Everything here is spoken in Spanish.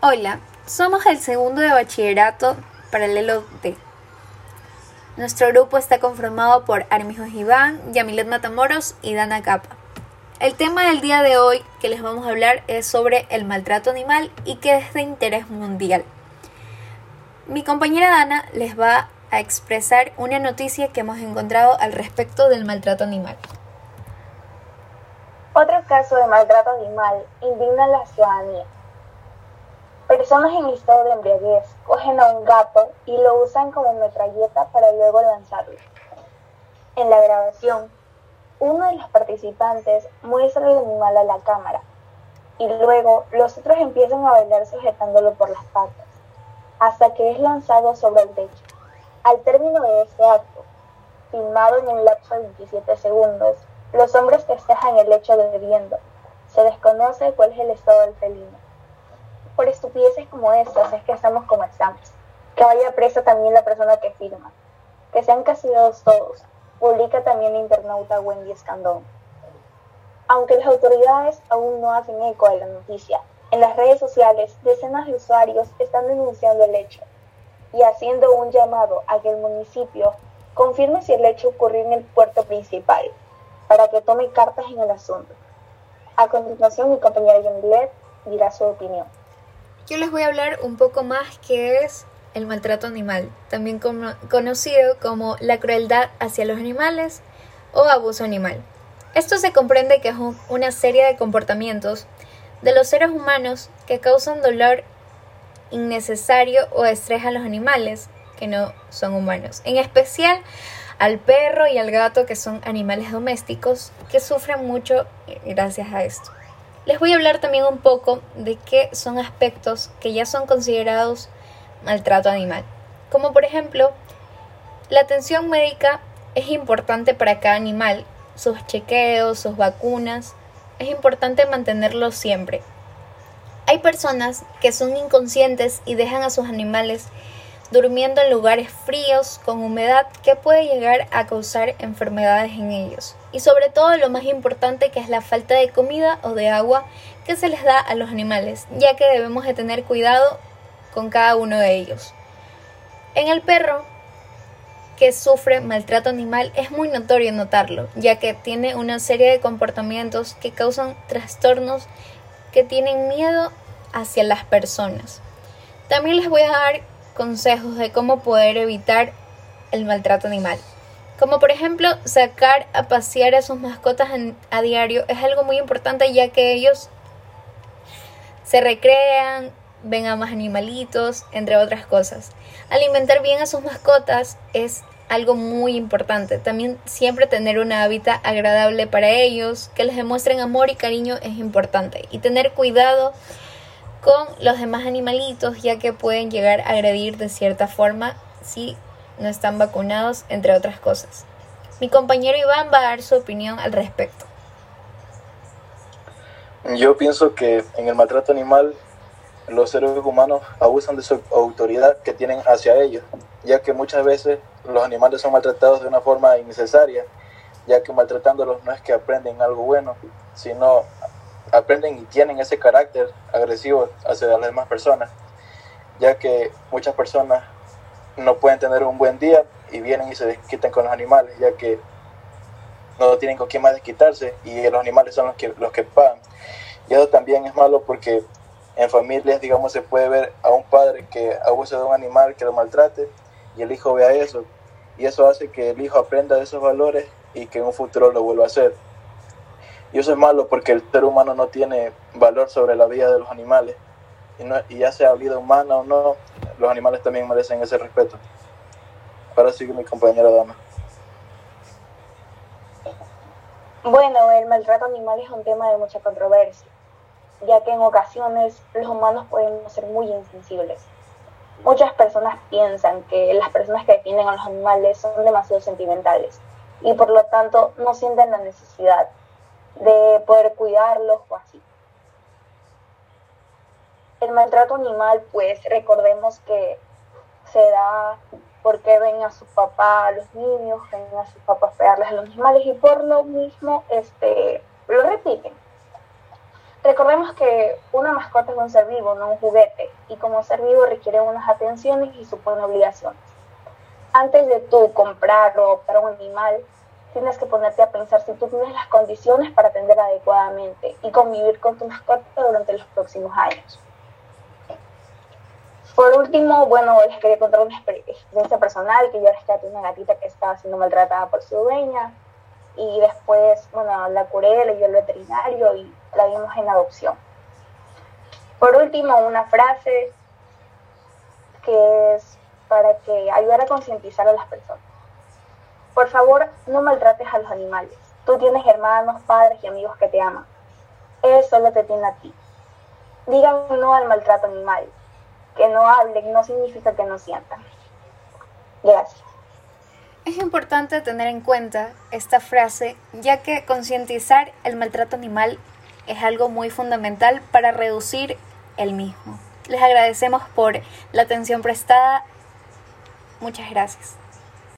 Hola, somos el segundo de bachillerato paralelo D. Nuestro grupo está conformado por Armijos Iván, Yamilet Matamoros y Dana Capa. El tema del día de hoy que les vamos a hablar es sobre el maltrato animal y que es de interés mundial. Mi compañera Dana les va a expresar una noticia que hemos encontrado al respecto del maltrato animal. Otro caso de maltrato animal indigna a la ciudadanía Personas en estado de embriaguez cogen a un gato y lo usan como metralleta para luego lanzarlo. En la grabación, uno de los participantes muestra el animal a la cámara y luego los otros empiezan a bailar sujetándolo por las patas, hasta que es lanzado sobre el techo. Al término de este acto, filmado en un lapso de 27 segundos, los hombres festejan el hecho de bebiendo. Se desconoce cuál es el estado del felino por estupideces como estas es que estamos como estamos. Que vaya presa también la persona que firma. Que sean castigados todos. Publica también la internauta Wendy Escandón. Aunque las autoridades aún no hacen eco de la noticia, en las redes sociales decenas de usuarios están denunciando el hecho y haciendo un llamado a que el municipio confirme si el hecho ocurrió en el puerto principal, para que tome cartas en el asunto. A continuación, mi compañera Yamilet dirá su opinión yo les voy a hablar un poco más que es el maltrato animal, también conocido como la crueldad hacia los animales o abuso animal. Esto se comprende que es una serie de comportamientos de los seres humanos que causan dolor innecesario o estrés a los animales que no son humanos, en especial al perro y al gato que son animales domésticos que sufren mucho gracias a esto. Les voy a hablar también un poco de qué son aspectos que ya son considerados maltrato animal. Como por ejemplo, la atención médica es importante para cada animal, sus chequeos, sus vacunas, es importante mantenerlos siempre. Hay personas que son inconscientes y dejan a sus animales durmiendo en lugares fríos con humedad que puede llegar a causar enfermedades en ellos. Y sobre todo lo más importante que es la falta de comida o de agua que se les da a los animales, ya que debemos de tener cuidado con cada uno de ellos. En el perro que sufre maltrato animal es muy notorio notarlo, ya que tiene una serie de comportamientos que causan trastornos que tienen miedo hacia las personas. También les voy a dar consejos de cómo poder evitar el maltrato animal. Como por ejemplo, sacar a pasear a sus mascotas a diario es algo muy importante ya que ellos se recrean, ven a más animalitos, entre otras cosas. Alimentar bien a sus mascotas es algo muy importante. También siempre tener una hábitat agradable para ellos, que les demuestren amor y cariño es importante. Y tener cuidado con los demás animalitos, ya que pueden llegar a agredir de cierta forma si no están vacunados, entre otras cosas. Mi compañero Iván va a dar su opinión al respecto. Yo pienso que en el maltrato animal los seres humanos abusan de su autoridad que tienen hacia ellos, ya que muchas veces los animales son maltratados de una forma innecesaria, ya que maltratándolos no es que aprenden algo bueno, sino aprenden y tienen ese carácter agresivo hacia las demás personas, ya que muchas personas no pueden tener un buen día y vienen y se desquitan con los animales, ya que no tienen con quién más desquitarse y los animales son los que, los que pagan. Y eso también es malo porque en familias, digamos, se puede ver a un padre que abusa de un animal, que lo maltrate, y el hijo vea eso. Y eso hace que el hijo aprenda de esos valores y que en un futuro lo vuelva a hacer. Y eso es malo porque el ser humano no tiene valor sobre la vida de los animales. Y, no, y ya sea vida humana o no, los animales también merecen ese respeto. Ahora sigue mi compañera Dama. Bueno, el maltrato animal es un tema de mucha controversia, ya que en ocasiones los humanos podemos ser muy insensibles. Muchas personas piensan que las personas que defienden a los animales son demasiado sentimentales y por lo tanto no sienten la necesidad de poder cuidarlos o así. El maltrato animal, pues recordemos que se da porque ven a su papá, a los niños, ven a sus papás pegarles a los animales y por lo mismo este, lo repiten. Recordemos que una mascota es un ser vivo, no un juguete, y como ser vivo requiere unas atenciones y supone obligaciones. Antes de tú comprar o adoptar un animal, tienes que ponerte a pensar si tú tienes las condiciones para atender adecuadamente y convivir con tu mascota durante los próximos años. Por último, bueno, les quería contar una experiencia personal que yo rescaté una gatita que estaba siendo maltratada por su dueña y después, bueno, la curé, le el veterinario y la dimos en adopción. Por último, una frase que es para que ayudar a concientizar a las personas. Por favor, no maltrates a los animales. Tú tienes hermanos, padres y amigos que te aman. Él solo te tiene a ti. Digan no al maltrato animal. Que no hablen no significa que no sientan. Gracias. Es importante tener en cuenta esta frase, ya que concientizar el maltrato animal es algo muy fundamental para reducir el mismo. Les agradecemos por la atención prestada. Muchas gracias.